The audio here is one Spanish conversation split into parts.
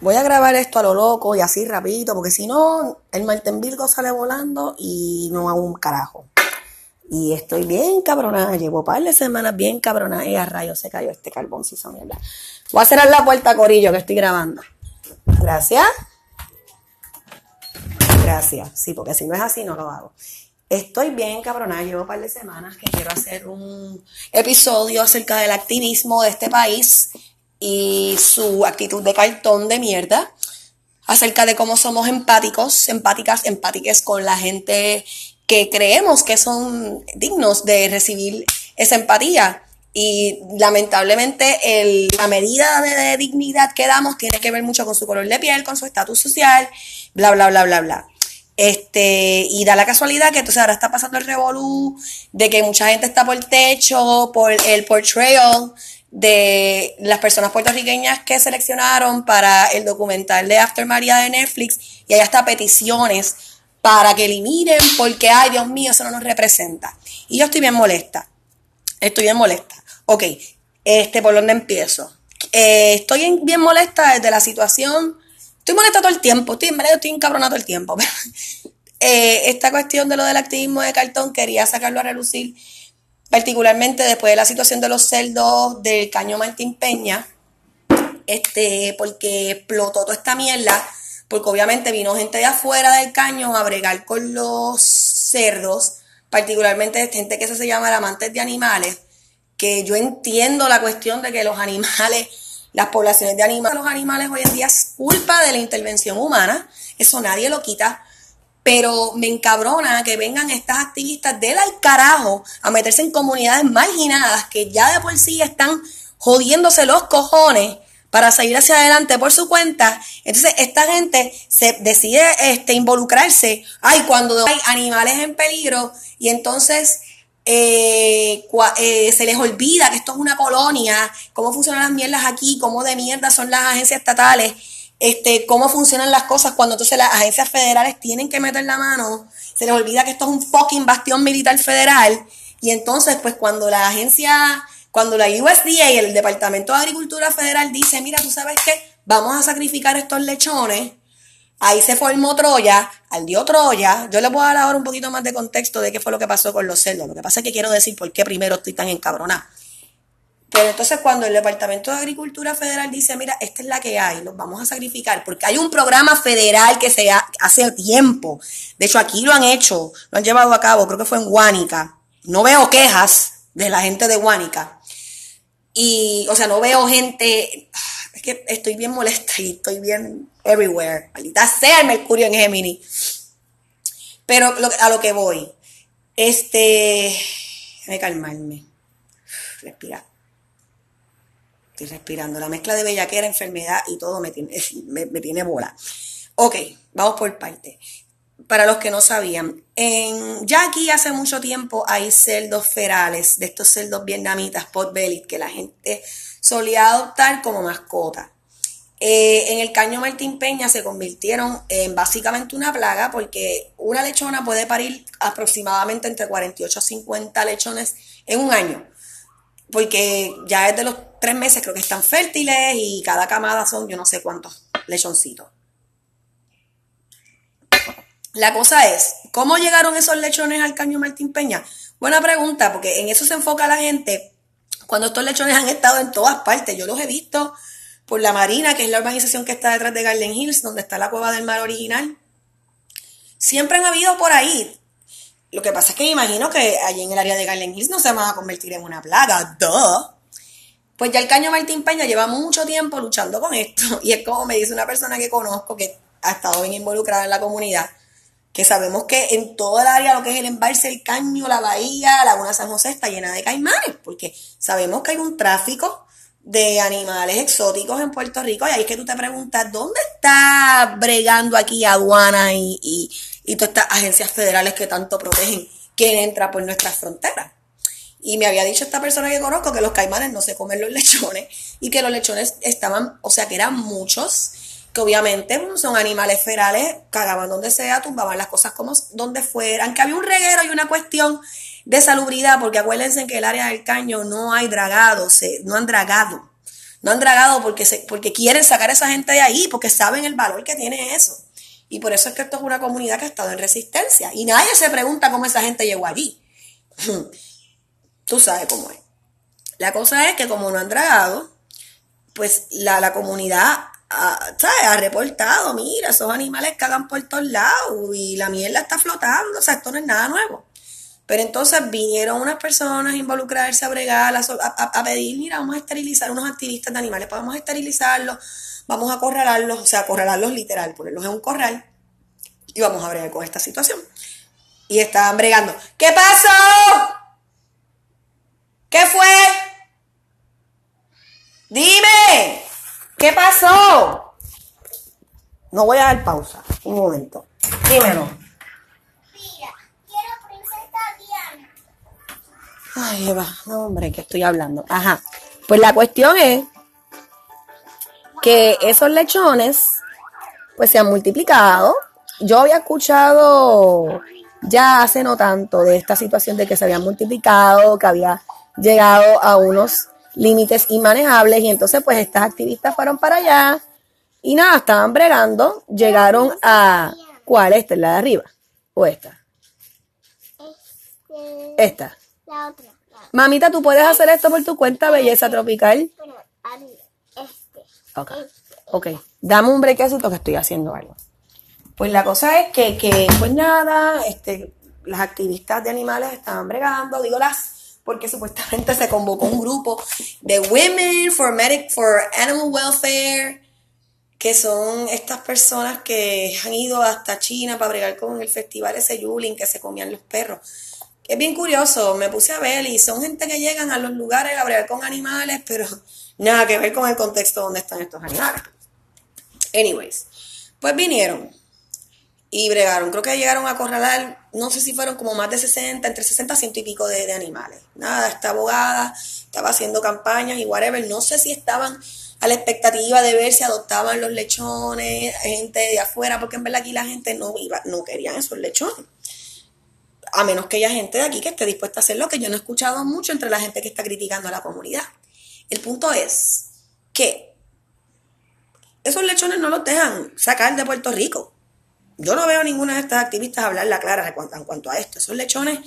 Voy a grabar esto a lo loco y así rapidito, porque si no, el Marten Virgo sale volando y no hago un carajo. Y estoy bien cabronada, llevo par de semanas bien cabronada y a rayos se cayó este carbón, si son mierda. Voy a cerrar la puerta, Corillo, que estoy grabando. Gracias. Gracias. Sí, porque si no es así, no lo hago. Estoy bien cabronada, llevo par de semanas que quiero hacer un episodio acerca del activismo de este país y su actitud de cartón de mierda acerca de cómo somos empáticos, empáticas, empáticas con la gente que creemos que son dignos de recibir esa empatía. Y lamentablemente el, la medida de, dignidad que damos tiene que ver mucho con su color de piel, con su estatus social, bla, bla, bla, bla, bla. Este, y da la casualidad que entonces ahora está pasando el revolú de que mucha gente está por el techo, por el portrayal de las personas puertorriqueñas que seleccionaron para el documental de After María de Netflix y hay hasta peticiones para que eliminen porque, ay Dios mío, eso no nos representa. Y yo estoy bien molesta. Estoy bien molesta. Ok, este, ¿por dónde empiezo? Eh, estoy bien molesta desde la situación. Estoy molesta todo el tiempo. Estoy, en estoy encabronado todo el tiempo. eh, esta cuestión de lo del activismo de cartón quería sacarlo a relucir particularmente después de la situación de los celdos del Caño Martín Peña, este, porque explotó toda esta mierda, porque obviamente vino gente de afuera del caño a bregar con los cerdos, particularmente gente que se llama amantes de animales, que yo entiendo la cuestión de que los animales, las poblaciones de animales, los animales hoy en día es culpa de la intervención humana, eso nadie lo quita, pero me encabrona que vengan estas activistas del al carajo a meterse en comunidades marginadas que ya de por sí están jodiéndose los cojones para seguir hacia adelante por su cuenta. Entonces, esta gente se decide este, involucrarse. Ay, cuando hay animales en peligro y entonces eh, eh, se les olvida que esto es una colonia, cómo funcionan las mierdas aquí, cómo de mierda son las agencias estatales este, cómo funcionan las cosas cuando entonces las agencias federales tienen que meter la mano, se les olvida que esto es un fucking bastión militar federal, y entonces pues cuando la agencia, cuando la USDA y el Departamento de Agricultura Federal dice, mira, tú sabes qué, vamos a sacrificar estos lechones, ahí se formó Troya, al dio Troya, yo les voy a dar ahora un poquito más de contexto de qué fue lo que pasó con los cerdos, lo que pasa es que quiero decir por qué primero estoy tan encabronada. Entonces cuando el Departamento de Agricultura Federal dice, mira, esta es la que hay, los vamos a sacrificar, porque hay un programa federal que se hace tiempo. De hecho, aquí lo han hecho, lo han llevado a cabo, creo que fue en Guánica. No veo quejas de la gente de Guánica. Y, o sea, no veo gente, es que estoy bien molesta y estoy bien everywhere. Maldita sea el Mercurio en Gemini. Pero a lo que voy, este, déjame calmarme, respirar. Estoy respirando. La mezcla de bellaquera, enfermedad y todo me tiene, me, tiene bola. Ok, vamos por parte. Para los que no sabían, en, ya aquí hace mucho tiempo hay celdos ferales, de estos celdos vietnamitas, potbelly, que la gente solía adoptar como mascota. Eh, en el caño Martín Peña se convirtieron en básicamente una plaga porque una lechona puede parir aproximadamente entre 48 a 50 lechones en un año porque ya es de los tres meses creo que están fértiles y cada camada son yo no sé cuántos lechoncitos. La cosa es, ¿cómo llegaron esos lechones al caño Martín Peña? Buena pregunta, porque en eso se enfoca la gente cuando estos lechones han estado en todas partes. Yo los he visto por la Marina, que es la organización que está detrás de Garden Hills, donde está la cueva del mar original. Siempre han habido por ahí. Lo que pasa es que me imagino que allí en el área de Garden Hills no se van a convertir en una plaga, duh. Pues ya el caño Martín Peña lleva mucho tiempo luchando con esto y es como me dice una persona que conozco que ha estado bien involucrada en la comunidad, que sabemos que en todo el área, lo que es el embalse, el caño, la bahía, Laguna San José está llena de caimanes, porque sabemos que hay un tráfico de animales exóticos en Puerto Rico y ahí es que tú te preguntas, ¿dónde está bregando aquí aduana y, y, y todas estas agencias federales que tanto protegen quién entra por nuestras fronteras. Y me había dicho esta persona que conozco que los caimanes no se comen los lechones y que los lechones estaban, o sea que eran muchos, que obviamente son animales ferales, cagaban donde sea, tumbaban las cosas como donde fueran, que había un reguero y una cuestión de salubridad, porque acuérdense que el área del caño no hay dragado, se, no han dragado. No han dragado porque, se, porque quieren sacar a esa gente de ahí, porque saben el valor que tiene eso. Y por eso es que esto es una comunidad que ha estado en resistencia. Y nadie se pregunta cómo esa gente llegó allí. Tú sabes cómo es. La cosa es que como no han dragado, pues la, la comunidad ha, ha reportado, mira, esos animales cagan por todos lados y la mierda está flotando, o sea, esto no es nada nuevo. Pero entonces vinieron unas personas a involucrarse, a bregar, a, a, pedir, mira, vamos a esterilizar unos activistas de animales, vamos a esterilizarlos, vamos a acorralarlos, o sea, acorralarlos literal, ponerlos en un corral y vamos a bregar con esta situación. Y estaban bregando. ¿Qué pasó? ¿Qué fue? Dime, ¿qué pasó? No voy a dar pausa. Un momento. Dímelo. Mira, quiero princesa Diana. Ay, Eva, no, hombre, que estoy hablando. Ajá. Pues la cuestión es que esos lechones, pues se han multiplicado. Yo había escuchado ya hace no tanto de esta situación de que se habían multiplicado, que había llegado a unos límites inmanejables y entonces pues estas activistas fueron para allá y nada, estaban bregando, llegaron a... ¿Cuál? ¿Esta es la de arriba? ¿O esta? Este, esta. La otra. Mamita, ¿tú puedes hacer esto por tu cuenta, belleza tropical? Este. Ok. Ok. Dame un brequecito que estoy haciendo algo. Pues la cosa es que, que pues nada, este, las activistas de animales estaban bregando, digo las porque supuestamente se convocó un grupo de Women for, Medic, for Animal Welfare, que son estas personas que han ido hasta China para bregar con el festival ese Yulin que se comían los perros. Es bien curioso, me puse a ver y son gente que llegan a los lugares a bregar con animales, pero nada que ver con el contexto donde están estos animales. Anyways, pues vinieron y bregaron. Creo que llegaron a acorralar, no sé si fueron como más de 60, entre 60 y 100 y pico de, animales. Nada, esta abogada estaba haciendo campañas y whatever. No sé si estaban a la expectativa de ver si adoptaban los lechones, gente de afuera, porque en verdad aquí la gente no iba, no querían esos lechones. A menos que haya gente de aquí que esté dispuesta a hacerlo, que yo no he escuchado mucho entre la gente que está criticando a la comunidad. El punto es que esos lechones no los dejan sacar de Puerto Rico yo no veo ninguna de estas activistas hablar la clara en cuanto, a esto. Esos lechones,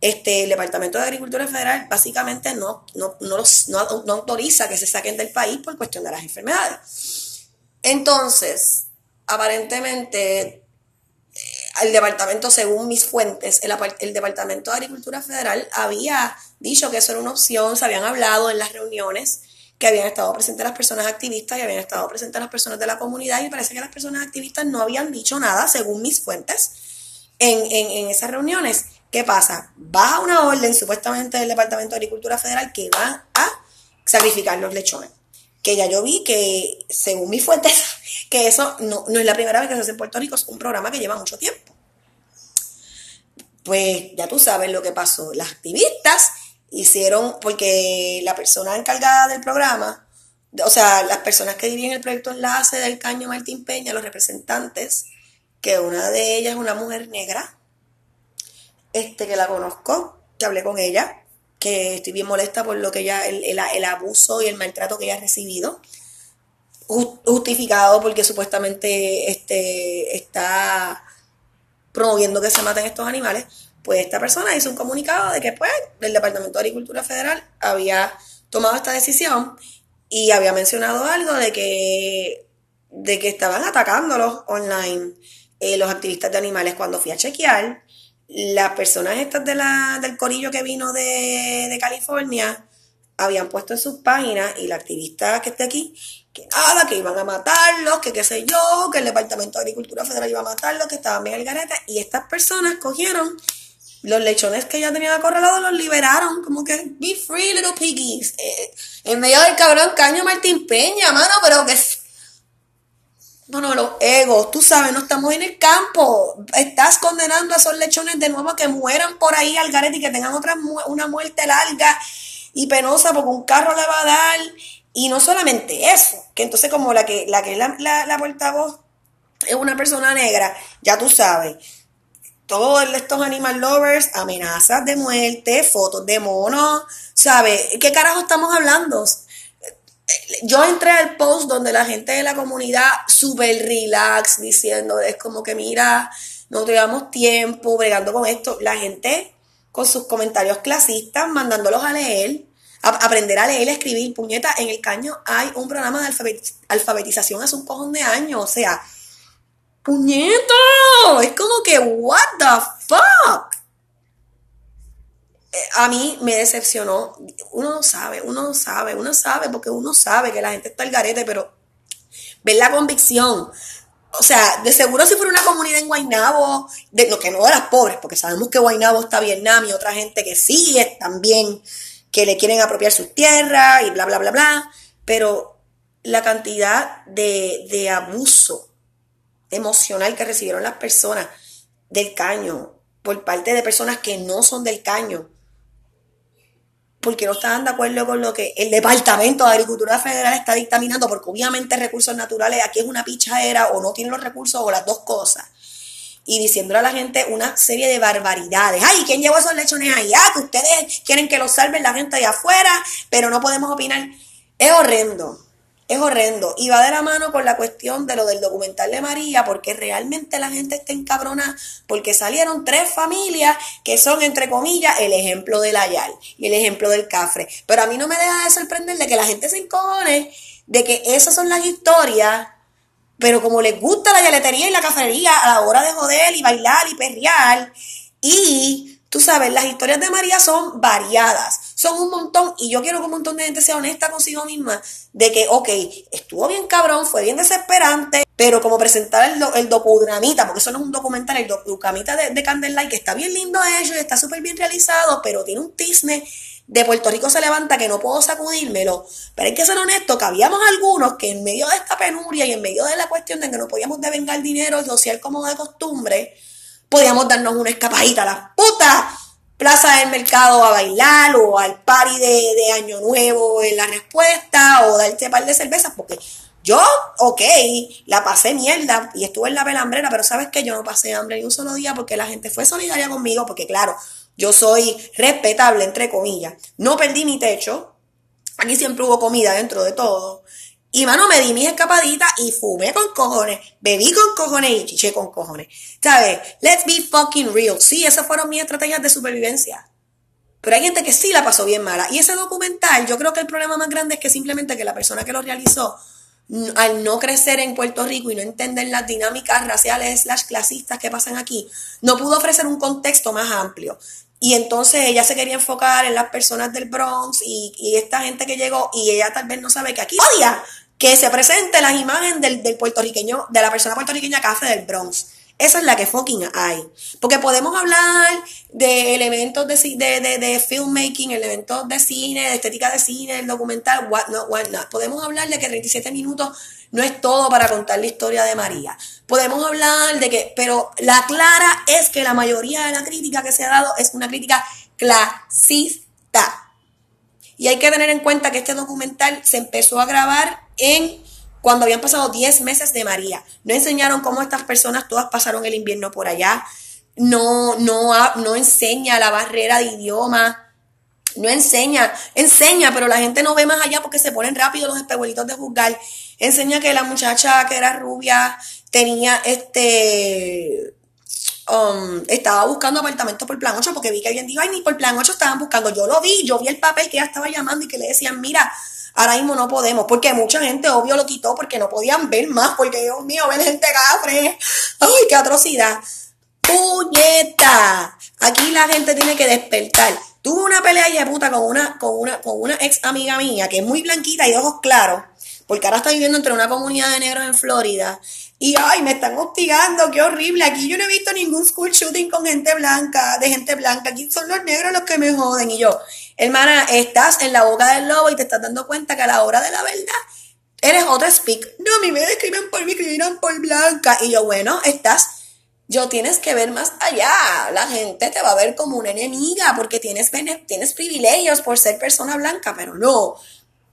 este, el Departamento de Agricultura Federal básicamente no, no, no, autoriza que se saquen del país por cuestión de las enfermedades. Entonces, aparentemente, eh, el departamento, según mis fuentes, el, Departamento de Agricultura Federal había dicho que eso era una opción, se habían hablado en las reuniones que habían estado presentes las personas activistas y habían estado presentes las personas de la comunidad y parece que las personas activistas no habían dicho nada, según mis fuentes, en, esas reuniones. ¿Qué pasa? Baja una orden supuestamente del Departamento de Agricultura Federal que va a sacrificar los lechones. Que ya yo vi que, según mis fuentes, que eso no, no es la primera vez que se hace en Puerto Rico, es un programa que lleva mucho tiempo. Pues ya tú sabes lo que pasó. Las activistas hicieron, porque la persona encargada del programa, o sea, las personas que dirigen el proyecto Enlace del Caño Martín Peña, los representantes, que una de ellas es una mujer negra, este que la conozco, que hablé con ella, que estoy bien molesta por lo que ella, el, el abuso y el maltrato que ella ha recibido, justificado porque supuestamente este, está promoviendo que se maten estos animales, pues esta persona hizo un comunicado de que pues el Departamento de Agricultura Federal había tomado esta decisión y había mencionado algo de que, de que estaban atacándolos online eh, los activistas de animales. Cuando fui a chequear, las personas estas de la, del corillo que vino de, de California habían puesto en sus páginas y la activista que esté aquí que nada, que iban a matarlos, que qué sé yo, que el Departamento de Agricultura Federal iba a matarlos, que estaban bien el garete. Y estas personas cogieron los lechones que ya tenían acorralados los liberaron, como que be free little piggies. Eh, en medio del cabrón caño Martín Peña, mano, pero que bueno, los egos, tú sabes, no estamos en el campo. Estás condenando a esos lechones de nuevo a que mueran por ahí al garete y que tengan otra una muerte larga y penosa porque un carro le va a dar. Y no solamente eso, que entonces como la que, la que es la, la, la portavoz es una persona negra, ya tú sabes todos estos animal lovers, amenazas de muerte, fotos de monos, ¿sabes? ¿Qué carajo estamos hablando? yo entré al post donde la gente de la comunidad súper relax diciendo, es como que mira, no llevamos tiempo bregando con esto. La gente con sus comentarios clasistas, mandándolos a leer, a aprender a leer, a escribir. Puñeta, en el caño hay un programa de alfabetización hace un cojón de años. O sea, puñeta, es como que, what the fuck. Eh, a mí me decepcionó. Uno no sabe, uno no sabe, uno sabe, porque uno sabe que la gente está al garete, pero ver la convicción o sea, de seguro si fuera una comunidad en Guaynabo, de lo que no de las pobres, porque sabemos que Guaynabo está Vietnam y otra gente que sí es también, que le quieren apropiar sus tierras y bla, bla, bla, bla, pero la cantidad de, de abuso emocional que recibieron las personas del caño por parte de personas que no son del caño, porque no estaban de acuerdo con lo que el Departamento de Agricultura Federal está dictaminando, porque obviamente recursos naturales aquí es una pichadera o no tienen los recursos o las dos cosas. Y diciéndole a la gente una serie de barbaridades. Ay, ¿quién llevó esos lechones allá? Que ustedes quieren que los salven la gente de afuera, pero no podemos opinar. Es horrendo es horrendo. Y va de la mano con la cuestión de lo del documental de María, porque realmente la gente está encabrona, porque salieron tres familias que son, entre comillas, el ejemplo del Ayal y el ejemplo del Cafre. Pero a mí no me deja de sorprender de que la gente se encojone de que esas son las historias, pero como les gusta la yaletería y la cafrería a la hora de joder y bailar y perrear, y tú sabes, las historias de María son variadas son un montón y yo quiero que un montón de gente sea honesta consigo misma de que, ok, estuvo bien cabrón, fue bien desesperante, pero como presentar el, el docudramita, porque eso no es un documental, el docudramita de, de Candlelight, que está bien lindo hecho y está súper bien realizado, pero tiene un tisne de Puerto Rico se levanta que no puedo sacudírmelo. Pero hay que ser honesto que habíamos algunos que en medio de esta penuria y en medio de la cuestión de que no podíamos devengar dinero social como de costumbre, podíamos darnos una escapadita a la puta plaza del mercado a bailar o al party de, Año Nuevo en la respuesta o darte par de cervezas, porque yo, ok, la pasé mierda y estuve en la pelambrera, pero sabes que yo no pasé hambre ni un solo día porque la gente fue solidaria conmigo, porque claro, yo soy respetable, entre comillas. No perdí mi techo, aquí siempre hubo comida dentro de todo. Y mano, me di mis escapaditas y fumé con cojones, bebí con cojones y chiché con cojones. ¿Sabes? Let's be fucking real. Sí, esas fueron mis estrategias de supervivencia. Pero hay gente que sí la pasó bien mala. Y ese documental, yo creo que el problema más grande es que simplemente que la persona que lo realizó, al no crecer en Puerto Rico y no entender las dinámicas raciales slash clasistas que pasan aquí, no pudo ofrecer un contexto más amplio. Y entonces ella se quería enfocar en las personas del Bronx y, y, esta gente que llegó y ella tal vez no sabe que aquí odia que se presente las imágenes del, del puertorriqueño, de la persona puertorriqueña café del Bronx. Esa es la que fucking hay. Porque podemos hablar de elementos de, de, de, filmmaking, elementos de cine, de estética de cine, del documental, what not, what not. Podemos hablar de que 37 minutos no es todo para contar la historia de María. Podemos hablar de que, pero la clara es que la mayoría de la crítica que se ha dado es una crítica clasista. Y hay que tener en cuenta que este documental se empezó a grabar en cuando habían pasado 10 meses de María. No enseñaron cómo estas personas todas pasaron el invierno por allá. No, no, no enseña la barrera de idioma. No enseña, enseña, pero la gente no ve más allá porque se ponen rápido los espejuelitos de juzgar. Enseña que la muchacha que era rubia tenía este Um, estaba buscando apartamentos por plan 8 porque vi que alguien dijo, ay, ni por plan 8 estaban buscando. Yo lo vi, yo vi el papel que ella estaba llamando y que le decían, mira, Ahora mismo no podemos, porque mucha gente obvio lo quitó porque no podían ver más, porque Dios mío, ven gente gafre. ¡Ay, qué atrocidad! ¡Puñeta! Aquí la gente tiene que despertar. Tuve una pelea de puta con una, con una, con una ex amiga mía que es muy blanquita y ojos claros, porque ahora está viviendo entre una comunidad de negros en Florida. Y ay, me están hostigando, qué horrible. Aquí yo no he visto ningún school shooting con gente blanca, de gente blanca. Aquí son los negros los que me joden. Y yo, Hermana, estás en la boca del lobo y te estás dando cuenta que a la hora de la verdad eres otro speak. No, a mí me describen por mí, escribieron por blanca. Y yo, bueno, estás, yo tienes que ver más allá. La gente te va a ver como una enemiga porque tienes, tienes privilegios por ser persona blanca, pero no.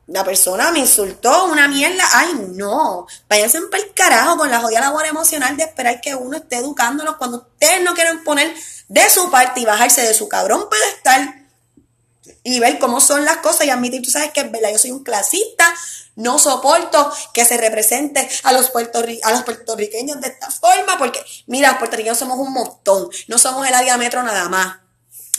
La persona me insultó, una mierda. Ay, no. Váyanse para el carajo con la jodida labor emocional de esperar que uno esté educándolos cuando ustedes no quieren poner de su parte y bajarse de su cabrón pedestal y ver cómo son las cosas y admitir, tú sabes que es verdad, yo soy un clasista, no soporto que se represente a los, a los puertorriqueños de esta forma, porque mira, los puertorriqueños somos un montón, no somos el área nada más.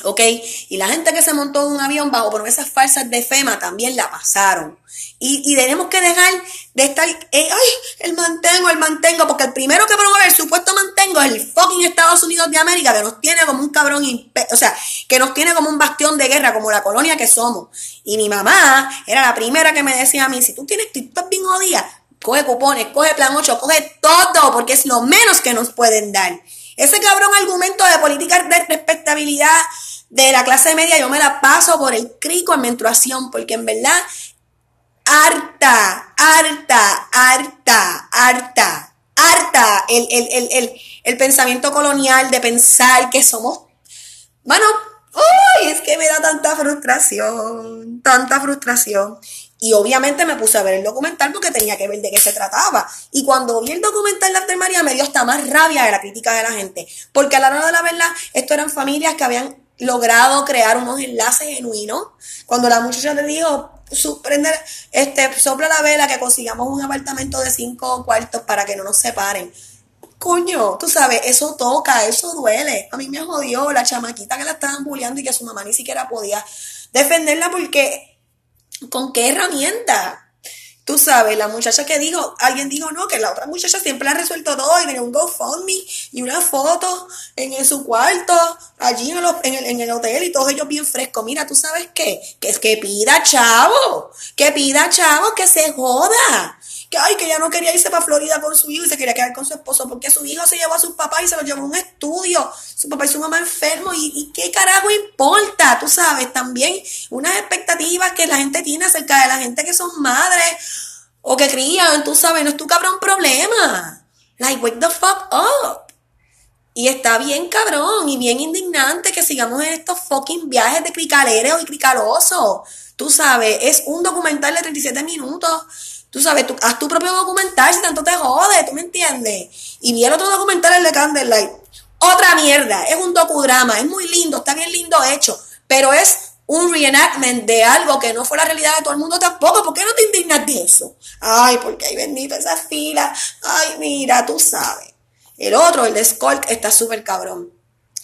¿Ok? Y la gente que se montó en un avión bajo promesas falsas de FEMA también la pasaron. Y, tenemos que dejar de estar, eh, ay, el mantengo, el mantengo, porque el primero que promueve el supuesto mantengo es el fucking Estados Unidos de América, que nos tiene como un cabrón, o sea, que nos tiene como un bastión de guerra, como la colonia que somos. Y mi mamá era la primera que me decía a mí, si tú tienes, tú estás bien jodida, coge cupones, coge plan 8, coge todo, porque es lo menos que nos pueden dar. Ese cabrón argumento de política de respetabilidad de la clase media, yo me la paso por el crico en menstruación, porque en verdad, harta, harta, harta, harta, harta el, el, pensamiento colonial de pensar que somos, bueno, uy, es que me da tanta frustración, tanta frustración. Y obviamente me puse a ver el documental porque tenía que ver de qué se trataba. Y cuando vi el documental de After María me dio hasta más rabia de la crítica de la gente. Porque a la hora de la verdad, esto eran familias que habían logrado crear unos enlaces genuinos. Cuando la muchacha le dijo, este, sopla la vela que consigamos un apartamento de cinco cuartos para que no nos separen. Coño, tú sabes, eso toca, eso duele. A mí me jodió la chamaquita que la estaban bulleando y que su mamá ni siquiera podía defenderla porque ¿Con qué herramienta? Tú sabes, la muchacha que dijo, alguien dijo, no, que la otra muchacha siempre ha resuelto todo y tenía un GoFundMe y una foto en, su cuarto, allí en el, en, el, hotel y todos ellos bien frescos. Mira, tú sabes qué, que es que pida chavo, que pida chavo, que se joda que ay, que ella no quería irse para Florida con su hijo y se quería quedar con su esposo porque su hijo se llevó a su papá y se lo llevó a un estudio, su papá y su mamá enfermo y, y qué carajo importa, tú sabes, también unas expectativas que la gente tiene acerca de la gente que son madres o que crían, tú sabes, no es tu cabrón problema. Like, wake the fuck up. Y está bien cabrón y bien indignante que sigamos en estos fucking viajes de cricalero y cricaloso. Tú sabes, es un documental de 37 minutos Tú sabes, tú, haz tu propio documental si tanto te jode, ¿tú me entiendes? Y vi el otro documental, el de Candlelight. Otra mierda, es un docudrama, es muy lindo, está bien lindo hecho, pero es un reenactment de algo que no fue la realidad de todo el mundo tampoco. ¿Por qué no te indignas de eso? Ay, porque hay bendito esa fila. Ay, mira, tú sabes. El otro, el de Skulk, está súper cabrón.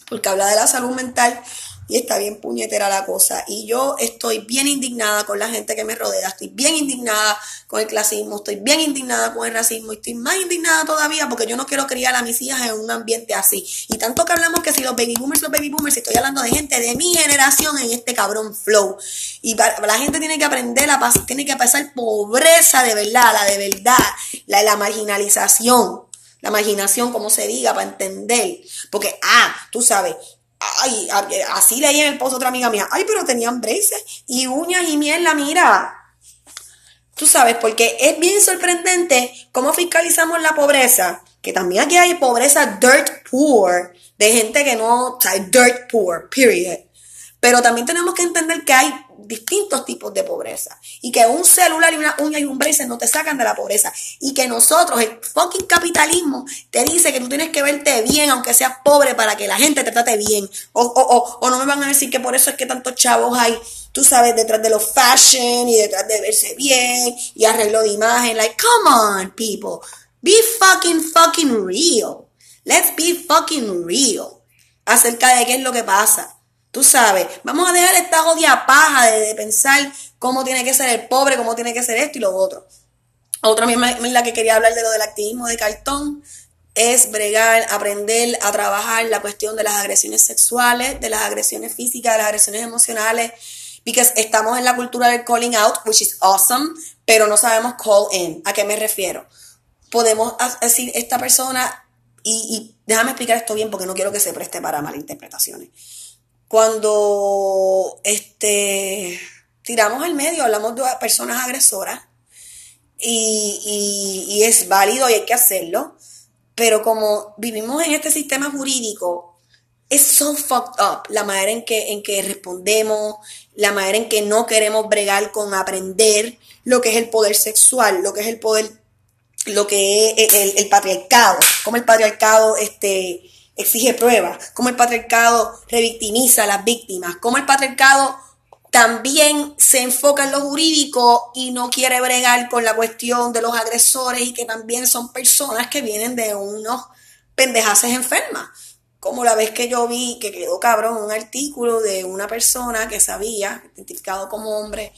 Porque habla de la salud mental y está bien puñetera la cosa. Y yo estoy bien indignada con la gente que me rodea, estoy bien indignada con el clasismo, estoy bien indignada con el racismo y estoy más indignada todavía porque yo no quiero criar a mis hijas en un ambiente así. Y tanto que hablamos que si los baby boomers, los baby boomers, estoy hablando de gente de mi generación en este cabrón flow. Y la gente tiene que aprender a pasar, tiene que pasar pobreza de verdad, la de verdad, la, la marginalización la imaginación, como se diga, para entender. Porque, ah, tú sabes, Ay, así leí en el post otra amiga mía. Ay, pero tenían braces y uñas y miel, la mira. Tú sabes, porque es bien sorprendente cómo fiscalizamos la pobreza. Que también aquí hay pobreza dirt poor, de gente que no, o dirt poor, period. Pero también tenemos que entender que hay distintos tipos de pobreza. Y que un celular y una uña y un bracelet no te sacan de la pobreza. Y que nosotros, el fucking capitalismo, te dice que tú tienes que verte bien, aunque seas pobre, para que la gente te trate bien. O, o, o, o no me van a decir que por eso es que tantos chavos hay, tú sabes, detrás de los fashion y detrás de verse bien y arreglo de imagen. Like, come on, people. Be fucking, fucking real. Let's be fucking real. Acerca de qué es lo que pasa. Tú sabes, vamos a dejar esta jodida paja de, pensar cómo tiene que ser el pobre, cómo tiene que ser esto y lo otro. Otra misma la que quería hablar de lo del activismo de cartón es bregar, aprender a trabajar la cuestión de las agresiones sexuales, de las agresiones físicas, de las agresiones emocionales, porque estamos en la cultura del calling out, which is awesome, pero no sabemos call in. ¿A qué me refiero? Podemos decir esta persona, y, y déjame explicar esto bien porque no quiero que se preste para malinterpretaciones cuando este, tiramos al medio, hablamos de personas agresoras y, es válido y hay que hacerlo, pero como vivimos en este sistema jurídico, es so fucked up la manera en que, en que respondemos, la manera en que no queremos bregar con aprender lo que es el poder sexual, lo que es el poder, lo que es el patriarcado, como el patriarcado este, exige pruebas, cómo el patriarcado revictimiza a las víctimas, cómo el patriarcado también se enfoca en lo jurídico y no quiere bregar con la cuestión de los agresores y que también son personas que vienen de unos pendejaces enfermas. Como la vez que yo vi que quedó cabrón un artículo de una persona que sabía, identificado como hombre,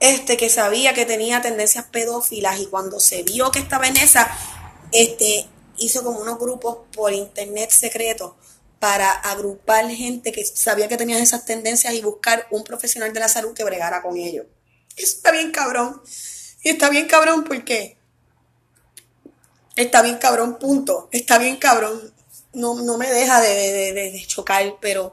este que sabía que tenía tendencias pedófilas y cuando se vio que estaba en esa, este hizo como unos grupos por internet secretos para agrupar gente que sabía que tenía esas tendencias y buscar un profesional de la salud que bregara con ellos. Eso está bien cabrón. Y está bien cabrón porque está bien cabrón, punto. Está bien cabrón. No, no me deja de, de, chocar, pero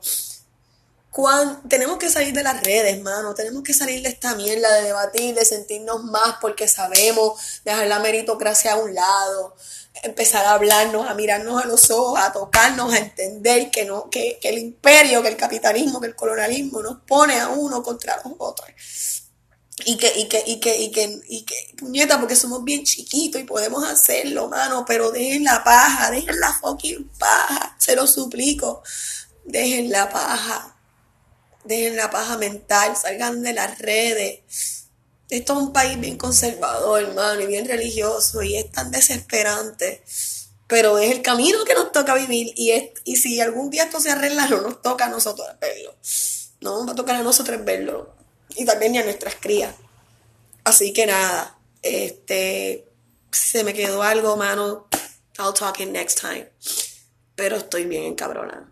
tenemos que salir de las redes, mano. Tenemos que salir de esta mierda, de debatir, de sentirnos más porque sabemos, dejar la meritocracia a un lado empezar a hablarnos, a mirarnos a los ojos, a tocarnos, a entender que, no, que, el imperio, que el capitalismo, que el colonialismo nos pone a uno contra los otros. Y que, y que, y que, y que, y que, puñeta, porque somos bien chiquitos y podemos hacerlo, mano, pero dejen la paja, dejen la fucking paja, se lo suplico, dejen la paja, dejen la paja mental, salgan de las redes, esto es un país bien conservador, hermano, y bien religioso, y es tan desesperante. Pero es el camino que nos toca vivir, y, es, y si algún día esto se arregla, no nos toca a nosotros verlo. No nos va a tocar a nosotros verlo. Y también ni a nuestras crías. Así que nada, este, se me quedó algo, mano. I'll talk it next time. Pero estoy bien encabrona.